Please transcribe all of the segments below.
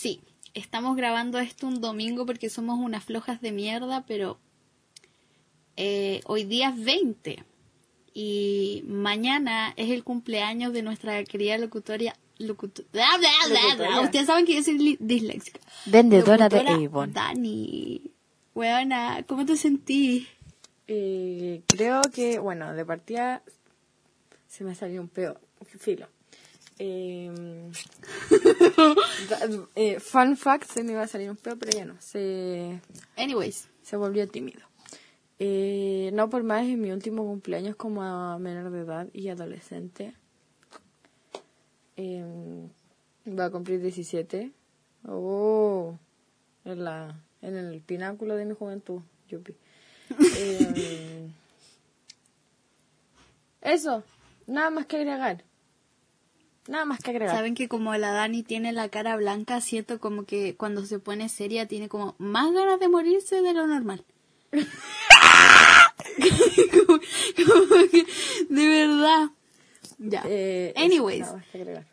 Sí, estamos grabando esto un domingo porque somos unas flojas de mierda, pero eh, hoy día es 20 y mañana es el cumpleaños de nuestra querida locutoria. locuto- bla, bla, bla, bla. Locutoria. Ustedes saben que yo soy disléxica. Vendedora de Locutora Avon. Dani, weona, ¿cómo te sentís? Eh, creo que, bueno, de partida se me salió un peo, filo. Eh, da- eh, fun fact, se me iba a salir un peo, pero ya no, se, Anyways, se volvió tímido. Eh, no por más, en mi último cumpleaños como menor de edad y adolescente. Eh, va a cumplir 17. Oh, en, la, en el pináculo de mi juventud, yupi. Eh, eso, nada más que agregar. Nada más que agregar. saben que como la Dani tiene la cara blanca, siento como que cuando se pone seria tiene como más ganas de morirse de lo normal. como, como que, de verdad. Ya. Eh, eso, Anyways, nada más que agregar.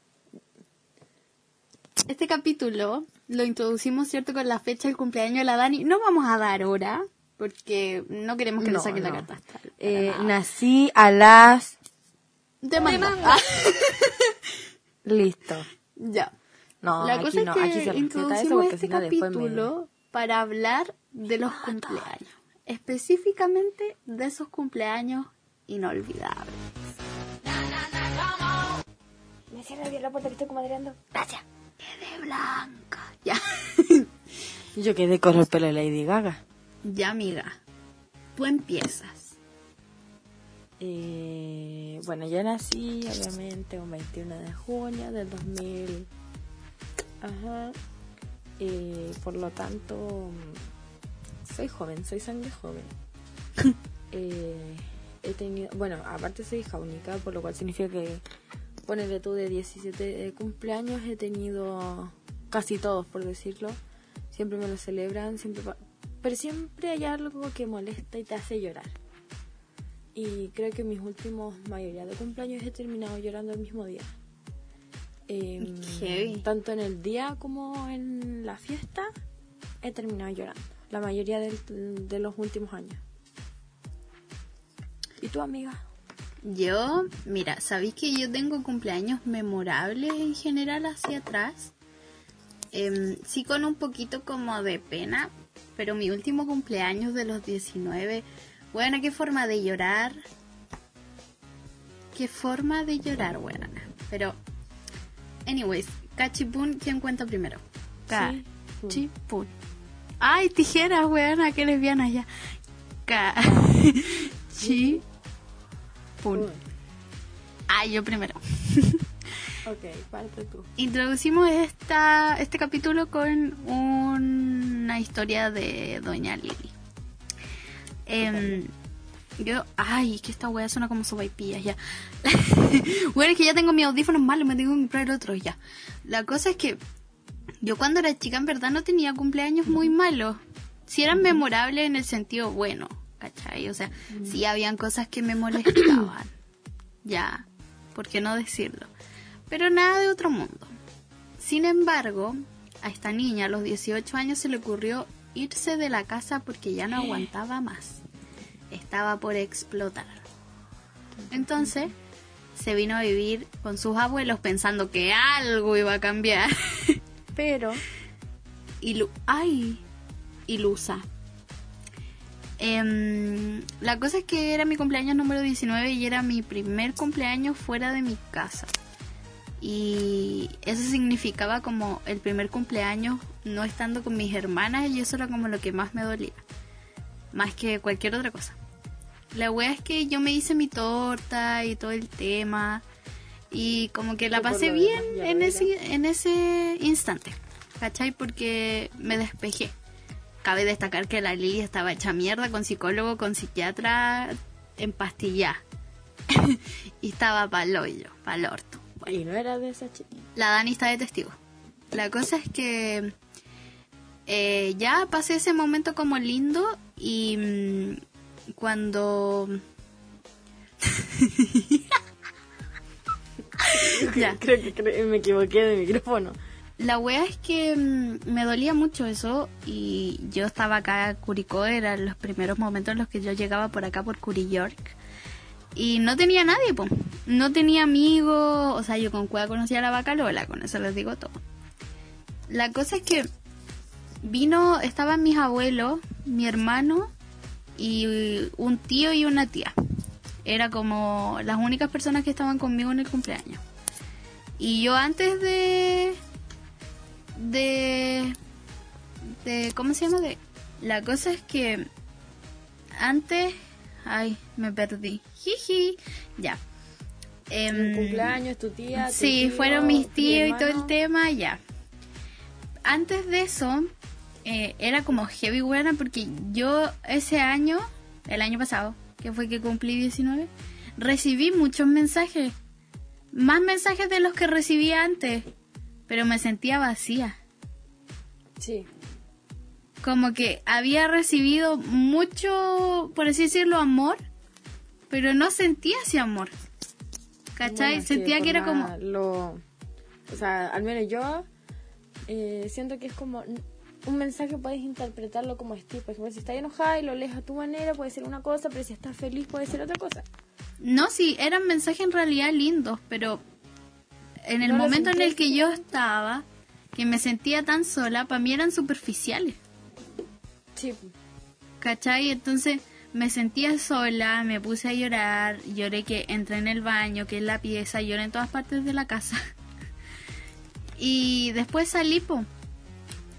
este capítulo lo introducimos, ¿cierto? Con la fecha del cumpleaños de la Dani. No vamos a dar hora, porque no queremos que No, nos saquen la no. carta astral. Eh, nada. nací a las... De manga. Listo. ya. No, la aquí cosa no, es que aquí se eso introducimos porque este si no después me... capítulo para hablar de los cumpleaños. Específicamente de esos cumpleaños inolvidables. Me cierra bien la puerta que estoy comadreando. Gracias. Quedé blanca. Ya. Yo quedé con el pelo de Lady Gaga. ya, amiga. Tú empiezas. Eh, bueno, yo nací, obviamente, un 21 de junio del 2000. Ajá. Eh, por lo tanto, soy joven, soy sangre joven. Eh, he tenido, bueno, aparte soy hija única, por lo cual significa que, ponele tú de 17 cumpleaños, he tenido casi todos, por decirlo. Siempre me lo celebran, siempre, pero siempre hay algo que molesta y te hace llorar. Y creo que mis últimos mayoría de cumpleaños he terminado llorando el mismo día. Heavy. tanto en el día como en la fiesta he terminado llorando. La mayoría del- de los últimos años. ¿Y tu amiga? Yo, mira, ¿sabéis que yo tengo cumpleaños memorables en general hacia atrás? Em, sí con un poquito como de pena, pero mi último cumpleaños de los 19, bueno, qué forma de llorar. Qué forma de llorar, buena. Pero, anyways, Cachipún, ¿quién cuenta primero? Sí. Cachipún. Ay, tijeras, weona, qué lesbiana ya. Cachipún. Ay, yo primero. Ok, parte tú. Introducimos esta, este capítulo con una historia de Doña Lili. Em, yo, ay, es que esta wea suena como sopaipillas ya. bueno, es que ya tengo mis audífonos malos, me tengo que comprar otros ya. La cosa es que yo cuando era chica en verdad no tenía cumpleaños muy malos. Si eran memorables en el sentido bueno, ¿cachai? O sea, sí habían cosas que me molestaban. ya, ¿por qué no decirlo? Pero nada de otro mundo. Sin embargo, a esta niña a los 18 años se le ocurrió irse de la casa porque ya no aguantaba más. Estaba por explotar. Entonces, se vino a vivir con sus abuelos pensando que algo iba a cambiar. Pero, ay, ilusa. Em, la cosa es que era mi cumpleaños número 19 y era mi primer cumpleaños fuera de mi casa. Y eso significaba como el primer cumpleaños no estando con mis hermanas y eso era como lo que más me dolía. Más que cualquier otra cosa. La wea es que yo me hice mi torta y todo el tema. Y como que la pasé bien en ese, en ese instante. ¿Cachai? Porque me despejé. Cabe destacar que la Lili estaba hecha mierda con psicólogo, con psiquiatra, en pastilla. y estaba pa'l hoyo, pa'l orto. Y no era de esa chica. La Dani está de testigo. La cosa es que eh, ya pasé ese momento como lindo y mm, cuando... ya, Creo que me equivoqué de micrófono. la wea es que mm, me dolía mucho eso y yo estaba acá en Curicó, eran los primeros momentos en los que yo llegaba por acá por Curi York y no tenía nadie, pues. No tenía amigos, o sea, yo con cueva conocía a la vaca Lola, con eso les digo todo. La cosa es que vino, estaban mis abuelos, mi hermano y un tío y una tía. Era como las únicas personas que estaban conmigo en el cumpleaños. Y yo antes de de de ¿cómo se llama? De la cosa es que antes ay, me perdí. Jiji. Ya. Eh, cumpleaños, tu tía. sí, fueron mis tíos y todo el tema, ya. Antes de eso, eh, era como heavy buena porque yo ese año, el año pasado, que fue que cumplí 19, recibí muchos mensajes. Más mensajes de los que recibí antes. Pero me sentía vacía. Sí. Como que había recibido mucho, por así decirlo, amor. Pero no sentía ese amor. ¿Cachai? Bueno, sentía que era como... Lo, o sea, al menos yo eh, siento que es como un mensaje puedes interpretarlo como estilo. Por ejemplo, si estás enojada y lo lees a tu manera, puede ser una cosa, pero si estás feliz, puede ser otra cosa. No, sí, eran mensajes en realidad lindos, pero en el ¿No lo momento en el que yo estaba, que me sentía tan sola, para mí eran superficiales. Sí. ¿Cachai? Entonces me sentía sola, me puse a llorar, lloré que entré en el baño, que en la pieza, lloré en todas partes de la casa. y después salí, po.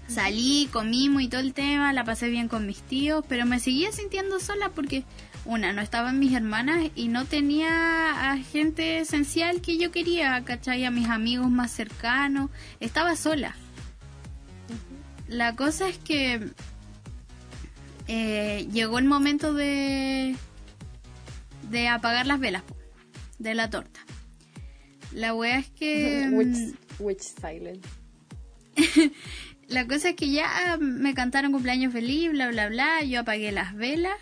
Salí, comimos y todo el tema, la pasé bien con mis tíos, pero me seguía sintiendo sola porque, una, no estaban mis hermanas y no tenía a gente esencial que yo quería, ¿cachai? A mis amigos más cercanos, estaba sola. La cosa es que eh, llegó el momento de de apagar las velas de la torta. La wea es que mm, Witch, witch silent. la cosa es que ya me cantaron cumpleaños feliz, bla bla bla, yo apagué las velas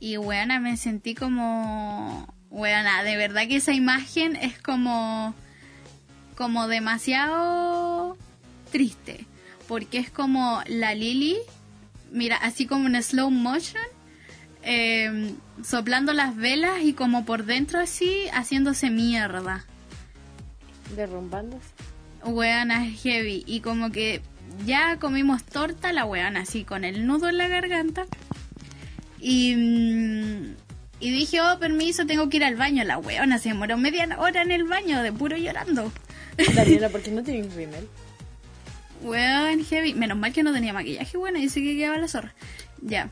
y weana me sentí como weana, de verdad que esa imagen es como como demasiado triste, porque es como la Lily, mira, así como en slow motion, eh, soplando las velas y como por dentro así, haciéndose mierda. Derrumbándose. Weana heavy. Y como que ya comimos torta, la weana así con el nudo en la garganta. Y, mm, y dije, oh, permiso, tengo que ir al baño. La weona se demoró media hora en el baño de puro llorando. Daniela, ¿por qué no tienes rímel? Weón, heavy. Menos mal que no tenía maquillaje, bueno, dice que quedaba la zorra. Ya.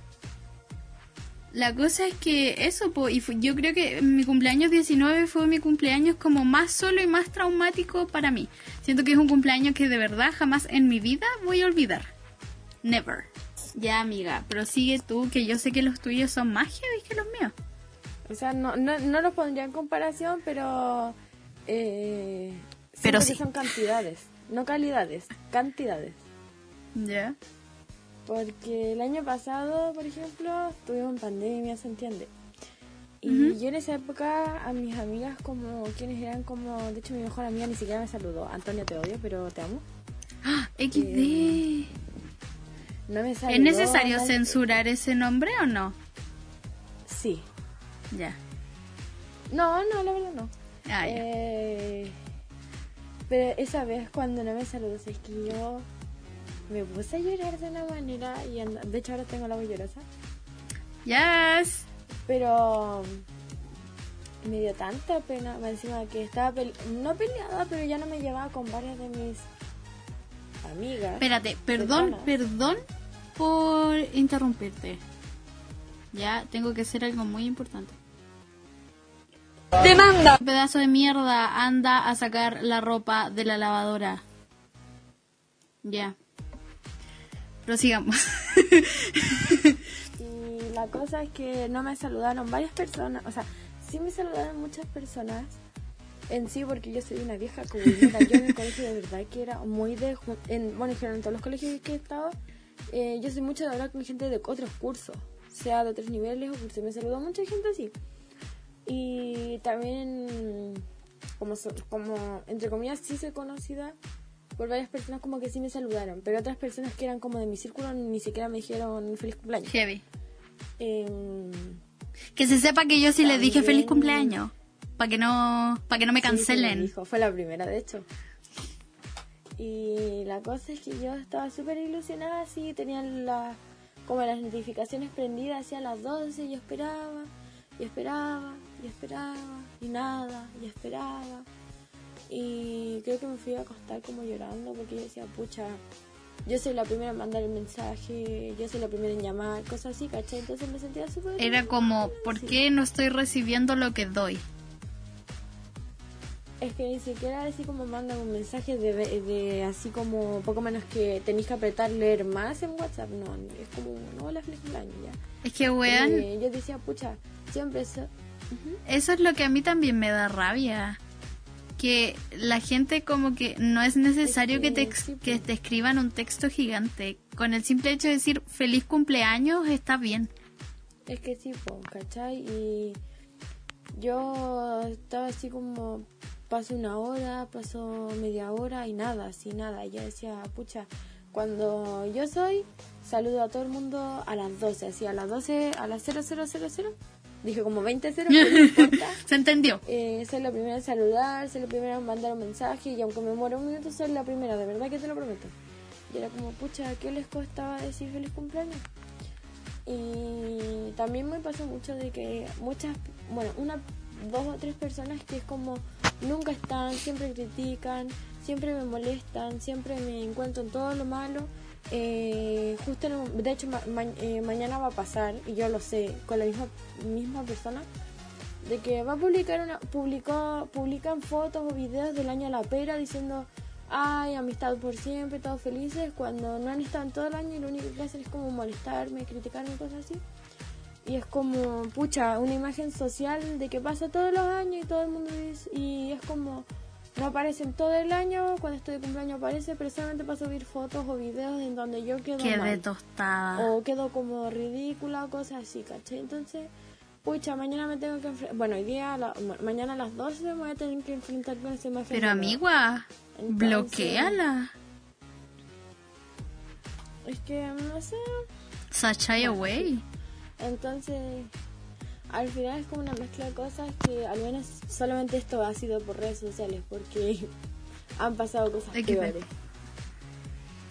La cosa es que eso, po, y yo creo que mi cumpleaños 19 fue mi cumpleaños como más solo y más traumático para mí. Siento que es un cumpleaños que de verdad jamás en mi vida voy a olvidar. Never. Ya, amiga, prosigue tú, que yo sé que los tuyos son más heavy que los míos. O sea, no, no, no los pondría en comparación, pero... Eh, Pero sí. son cantidades, no calidades, cantidades. Ya. Porque el año pasado, por ejemplo, estuvimos en pandemia, ¿se entiende? Y yo en esa época a mis amigas como quienes eran como, de hecho mi mejor amiga ni siquiera me saludó, Antonia te odio, pero te amo. ¡Ah! XD. No me saludó. ¿Es necesario nadie- censurar ese nombre o no? Sí. Ya. No, no, la verdad no. Ah, ya. Eh, pero esa vez cuando no me saludó, es que yo me puse a llorar de una manera y anda- de hecho ahora tengo la voz llorosa. Yes. Pero me dio tanta pena, más encima que estaba pele- no peleada, pero ya no me llevaba con varias de mis amigas. Espérate, perdón, perdón por interrumpirte. Ya tengo que hacer algo muy importante. ¡Demanda! Pedazo de mierda, anda a sacar la ropa de la lavadora. Ya. Prosigamos. Y la cosa es que no me saludaron varias personas, o sea, sí me saludaron muchas personas en sí, porque yo soy una vieja comunera. Yo en el colegio de verdad que era muy de. En, bueno, en general, en todos los colegios que he estado, eh, yo soy mucho de hablar con gente de otros cursos, sea de otros niveles o cursos. Me saludó mucha gente así. Y también, como, como entre comillas, sí soy conocida, por varias personas como que sí me saludaron, pero otras personas que eran como de mi círculo ni siquiera me dijeron feliz cumpleaños. Heavy. Em, Que se sepa que yo sí le dije También- feliz cumpleaños. Para que no, para que no me sí, sí me cancelen. dijo, fue la primera, de hecho. Y la cosa es que yo estaba súper ilusionada, así, tenía la, como las notificaciones prendidas hacia las 12, y yo esperaba, y esperaba, y esperaba, y nada, y esperaba. Y creo que me fui a acostar como llorando porque yo decía, pucha, yo soy la primera en mandar el mensaje, yo soy la primera en llamar, cosas así, ¿cachai? Entonces me sentía súper... Era como, ¿por qué no estoy recibiendo lo que doy? Es que ni siquiera así como mandan un mensaje de, de así como poco menos que tenéis que apretar leer más en WhatsApp. No, es como, no, hola, feliz ya. Es que, weón, Eh, yo decía, pucha, siempre eso. eso es lo que a mí también me da rabia. Que la gente como que no es necesario Es que, te, que pues. te escriban un texto gigante. Con el simple hecho de decir feliz cumpleaños está bien. Es que sí, po, ¿cachai? Y yo estaba así como, pasó una hora, pasó media hora y nada, así nada. Y yo decía, pucha, cuando yo soy, saludo a todo el mundo a las 12, así a las 12, a las 0000. Dije como 20 ceros, pero no importa. ¿Se entendió? Eh, soy la primera en saludar, soy la primera en mandar un mensaje y aunque me muera un minuto soy la primera, de verdad que te lo prometo. Y era como, pucha, ¿qué les costaba decir feliz cumpleaños? Y también me pasó mucho de que muchas, bueno, una, dos o tres personas que es como nunca están, siempre critican, siempre me molestan, siempre me encuentran todo lo malo. Eh, justo de hecho ma- ma- eh, mañana va a pasar y yo lo sé con la misma misma persona de que va a publicar una publicó publican fotos o videos del año a la pera diciendo ay amistad por siempre todos felices cuando no han estado en todo el año y lo único que hacen es como molestarme criticarme cosas así. Y es como pucha una imagen social de que pasa todos los años y todo el mundo dice y es como no aparecen todo el año cuando estoy de cumpleaños aparece pero solamente para subir fotos o videos en donde yo quedo Quedé mal tostada. o quedo como ridícula o cosas así, ¿cachai? Entonces, pucha, mañana me tengo que enfrentar, bueno, hoy día, a la- ma- mañana a las 12 me voy a tener que enfrentar con esa imagen. Pero amigua, Entonces- bloqueala. Es que, no sé, Sashay away. entonces, al final es como una mezcla de cosas que al menos solamente esto ha sido por redes sociales, porque han pasado cosas peores.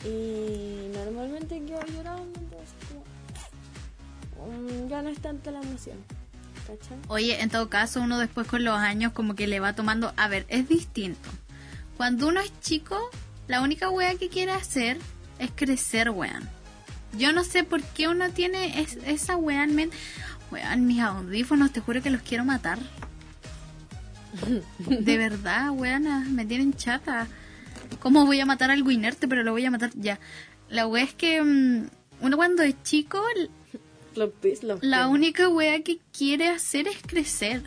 Y normalmente quedo llorando, entonces como, mm, ya no es tanto la emoción, ¿cachai? Oye, en todo caso, uno después con los años como que le va tomando... A ver, es distinto. Cuando uno es chico, la única wea que quiere hacer es crecer, weón. Yo no sé por qué uno tiene es- esa wea en mente. Weón, mis audífonos, te juro que los quiero matar. De verdad, weona, me tienen chata. ¿Cómo voy a matar algo inerte? Pero lo voy a matar ya. La wea es que mm, uno cuando es chico, Los pis, los la única wea que quiere hacer es crecer.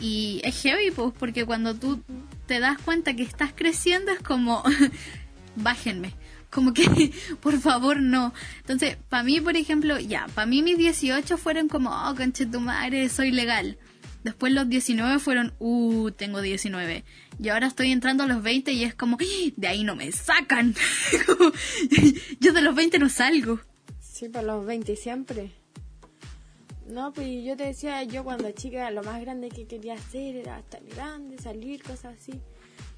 Y es heavy, pues, porque cuando tú te das cuenta que estás creciendo es como, bájenme. Como que, por favor, no. Entonces, para mí, por ejemplo, ya, para mí mis 18 fueron como, oh, conche tu madre, soy legal. Después los 19 fueron, uh, tengo 19. Y ahora estoy entrando a los 20 y es como, "¡Ah! de ahí no me sacan. Yo de los 20 no salgo. Sí, por los 20 siempre. No, pues yo te decía, yo cuando chica lo más grande que quería hacer era estar grande, salir, cosas así.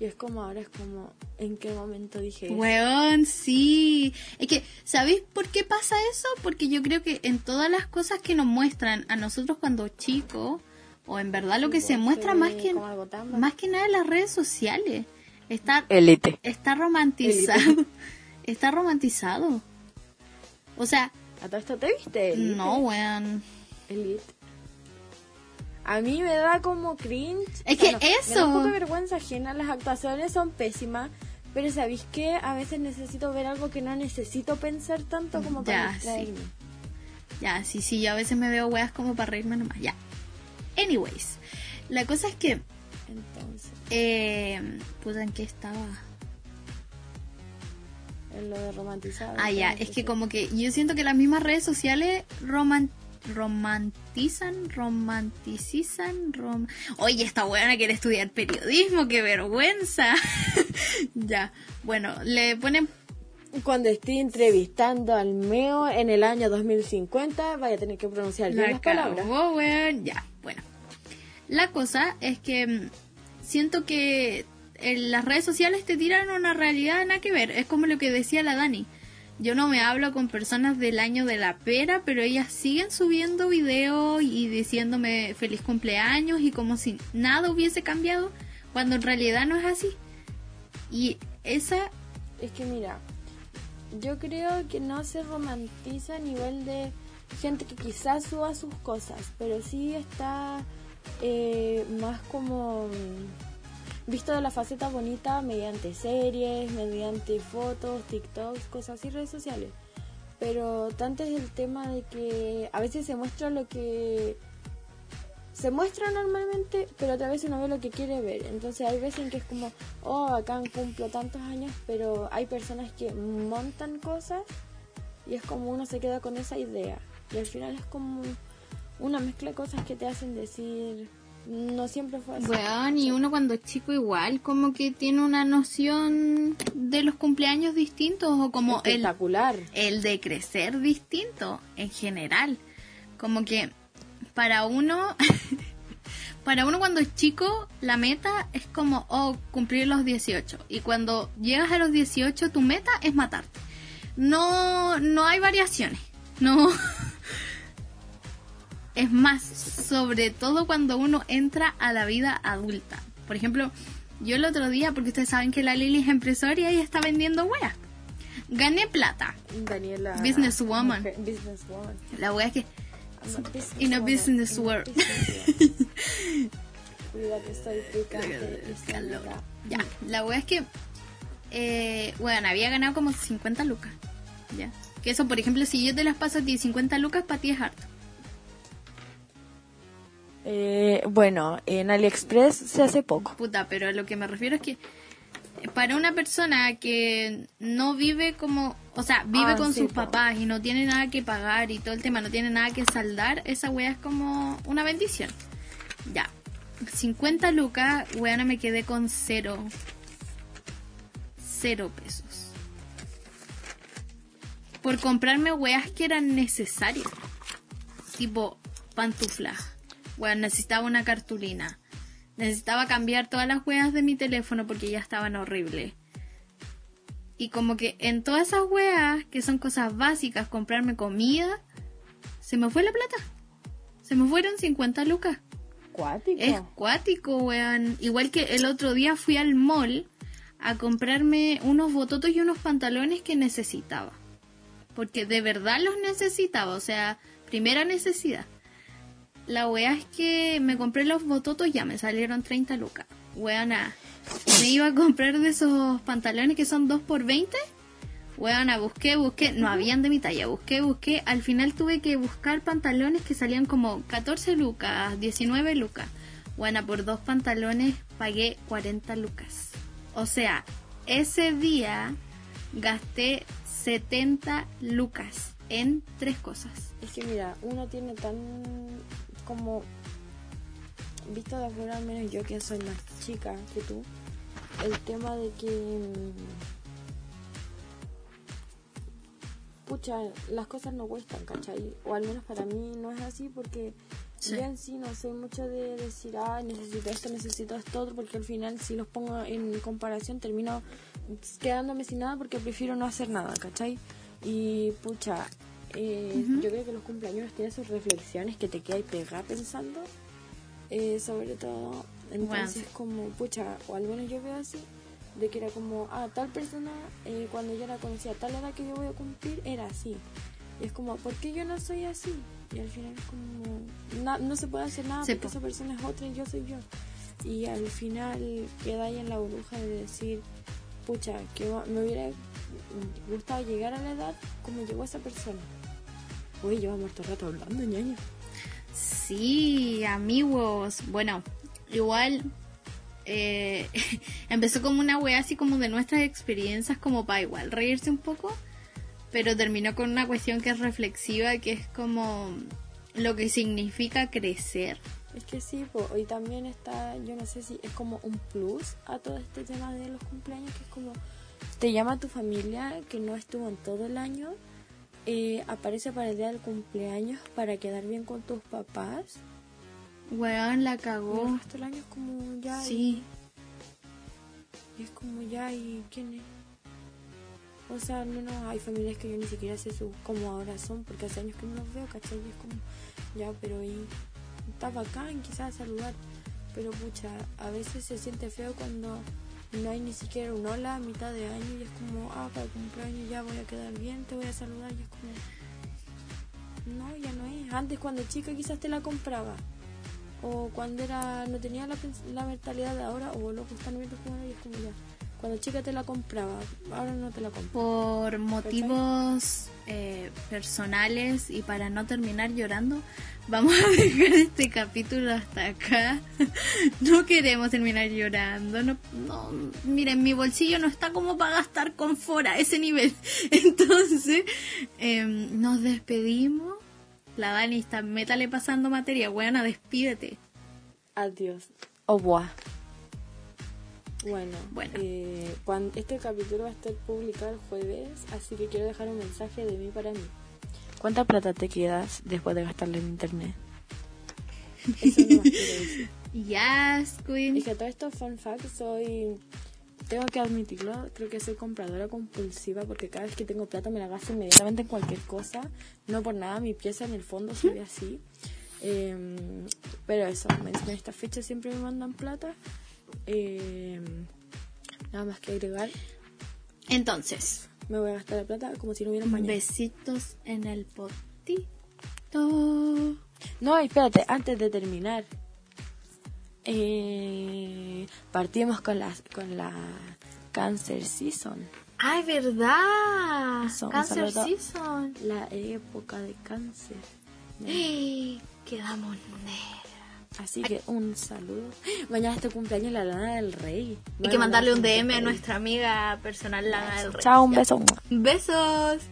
Y es como ahora, es como, ¿en qué momento dije eso? Weón, sí. Es que, ¿sabéis por qué pasa eso? Porque yo creo que en todas las cosas que nos muestran a nosotros cuando chicos, o en verdad lo que se muestra más que, más que nada en las redes sociales, está, Elite. está romantizado. Está romantizado. O sea, ¿A todo esto te viste? Elite? no, weón. Elite. A mí me da como cringe. Es que Me da eso. un poco de vergüenza ajena. Las actuaciones son pésimas. Pero ¿sabéis qué? A veces necesito ver algo que no necesito pensar tanto como para Ya, distraerme. Ya, sí, sí, yo a veces me veo weas como para reírme nomás. Ya. Anyways, la cosa es que, Entonces, eh, puta, ¿en qué estaba? en lo de romantizado. Ah, ya, es que eso. como que yo siento que las mismas redes sociales roman romantizan, romanticizan, rom... Oye, esta buena quiere estudiar periodismo, qué vergüenza. ya, bueno, le ponen Cuando esté entrevistando al Meo en el año 2050, vaya a tener que pronunciar bien La las palabras. cagó, weón. Ya, bueno. La cosa es que mm, siento que en las redes sociales te tiran una realidad nada que ver. Es como lo que decía la Dani. Yo no me hablo con personas del año de la pera, pero ellas siguen subiendo videos y diciéndome feliz cumpleaños y como si nada hubiese cambiado, cuando en realidad no es así. Y esa Es que mira, yo creo que no se romantiza a nivel de gente que quizás suba sus cosas, pero sí está eh, más como visto de la faceta bonita mediante series, mediante fotos, TikToks, cosas así, redes sociales. Pero tanto es el tema de que a veces se muestra lo que se muestra normalmente, pero otra vez uno ve lo que quiere ver. Entonces hay veces en que es como, oh, acá cumplo tantos años, pero hay personas que montan cosas y es como uno se queda con esa idea. Y al final es como una mezcla de cosas que te hacen decir, no siempre fue así. Weón, y uno cuando es chico igual como que tiene una noción de los cumpleaños distintos o como el, espectacular. el de crecer distinto en general. Como que para uno, para uno cuando es chico, la meta es como, oh, cumplir los 18. Y cuando llegas a los 18, tu meta es matarte. No, no hay variaciones. No. Es más, sobre todo cuando uno entra a la vida adulta. Por ejemplo, yo el otro día, porque ustedes saben que la Lili es empresaria y está vendiendo weas. Gané plata. Daniela. Businesswoman. mujer- businesswoman. La wea es que a businesswoman, business world. businesswoman. Cuida que estoy picante y Calor. sonora. Ya, la wea es que, eh, bueno, había ganado como 50 lucas. Ya. Que eso, por ejemplo, si yo te las paso a ti 50 lucas, para ti es harto. Eh, bueno, en AliExpress se hace poco. Puta, pero a lo que me refiero es que para una persona que no vive como, o sea, vive Ah, con sí, sus papás y no tiene nada que pagar y todo el tema, no tiene nada que saldar, esa wea es como una bendición. Ya. 50 lucas, weona, me quedé con cero. Cero pesos. Por comprarme weas que eran necesarias. Tipo, pantuflas. Weón, necesitaba una cartulina. Necesitaba cambiar todas las weas de mi teléfono porque ya estaban horribles. Y como que en todas esas weas, que son cosas básicas, comprarme comida, se me fue la plata. Se me fueron 50 lucas. Cuático. Es cuático, weón. Igual que el otro día fui al mall a comprarme unos bototos y unos pantalones que necesitaba. Porque de verdad los necesitaba, o sea, primera necesidad. La weá es que me compré los bototos, ya me salieron 30 lucas. Weona, me iba a comprar de esos pantalones que son 2 por 20 Weona, busqué, busqué, no habían de mi talla, busqué, busqué. Al final tuve que buscar pantalones que salían como 14 lucas, 19 lucas. Weona, por dos pantalones pagué 40 lucas. O sea, ese día gasté 70 lucas en tres cosas. Es que mira, uno tiene tan como visto de afuera, al menos yo que soy más chica que tú, el tema de que mm, pucha, las cosas no cuestan, ¿cachai? O al menos para mí no es así porque Sí. yo en sí no soy mucho de decir, ah, necesito esto, necesito esto otro, porque al final si los pongo en comparación termino quedándome sin nada porque prefiero no hacer nada, ¿cachai? Y pucha, eh, yo creo que los cumpleaños tienen sus reflexiones que te quedas pegada pensando, eh, sobre todo, entonces como, pucha, o al menos yo veo así, de que era como, ah, tal persona, eh, cuando yo la conocía, tal edad que yo voy a cumplir, era así. Y es como, ¿por qué yo no soy así? Y al final es como, na- no se puede hacer nada Sí, porque po. esa persona es otra y yo soy yo. Y al final queda ahí en la burbuja de decir, pucha, que me hubiera gustado llegar a la edad como llegó esa persona. Uy, llevamos todo el rato hablando, ñaña. Sí, amigos. Bueno, igual eh, empezó como una wea así como de nuestras experiencias, como para igual reírse un poco, pero terminó con una cuestión que es reflexiva, que es como lo que significa crecer. Es que sí, po, y también está, yo no sé si es como un plus a todo este tema de los cumpleaños, que es como, te llama tu familia que no estuvo en todo el año, eh, aparece para el día del cumpleaños para quedar bien con tus papás. Weón, la el cagó. resto del año es como ya. Sí. Y, y es como ya, ¿y quién es? O sea, al menos hay familias que yo ni siquiera sé su, cómo ahora son, porque hace años que no los veo, ¿cachai? Y es como, ya, pero y está bacán quizás saludar, pero pucha, a veces se siente feo cuando no hay ni siquiera un hola a mitad de año y es como, ah, para el cumpleaños ya voy a quedar bien, te voy a saludar y es como, no, ya no es. Antes cuando chica quizás te la compraba. O cuando era no tenía la, la mentalidad de ahora, o loco, están viendo como y es como ya. Cuando chica te la compraba, ahora no te la compro. Por motivos eh, personales y para no terminar llorando, vamos a dejar este capítulo hasta acá. No queremos terminar llorando. No, no, miren, mi bolsillo no está como para gastar con fora, ese nivel. Entonces, em, nos despedimos. La Dani está métale pasando materia. Buena, despídete. Adiós. Au revoir. Bueno, Bueno. eh, cuando, este capítulo va a estar publicado el jueves, así que quiero dejar un mensaje de mí para mí. ¿Cuánta plata te quedas después de gastarle en internet? Eso no decir. Yes, Queen. Y que todo esto, fun fact, soy... Tengo que admitirlo, creo que soy compradora compulsiva porque cada vez que tengo plata me la gasto inmediatamente en cualquier cosa. No por nada, mi pieza en el fondo se ve así. Em, pero eso, en esta fecha siempre me mandan plata. Em, nada más que agregar, Entonces, me voy a gastar la plata como si no hubiera un mañana. besitos en el potito. No, espérate, antes de terminar. Eh, partimos con la, con la Cancer Season. ¡Ay, verdad! Cáncer saludo. season. La época de cáncer. Quedamos negras. Así que un saludo. Mañana es tu cumpleaños la Lana del Rey. Hay que mandarle un DM a nuestra amiga personal Lana del Rey. Chao, un beso. Besos.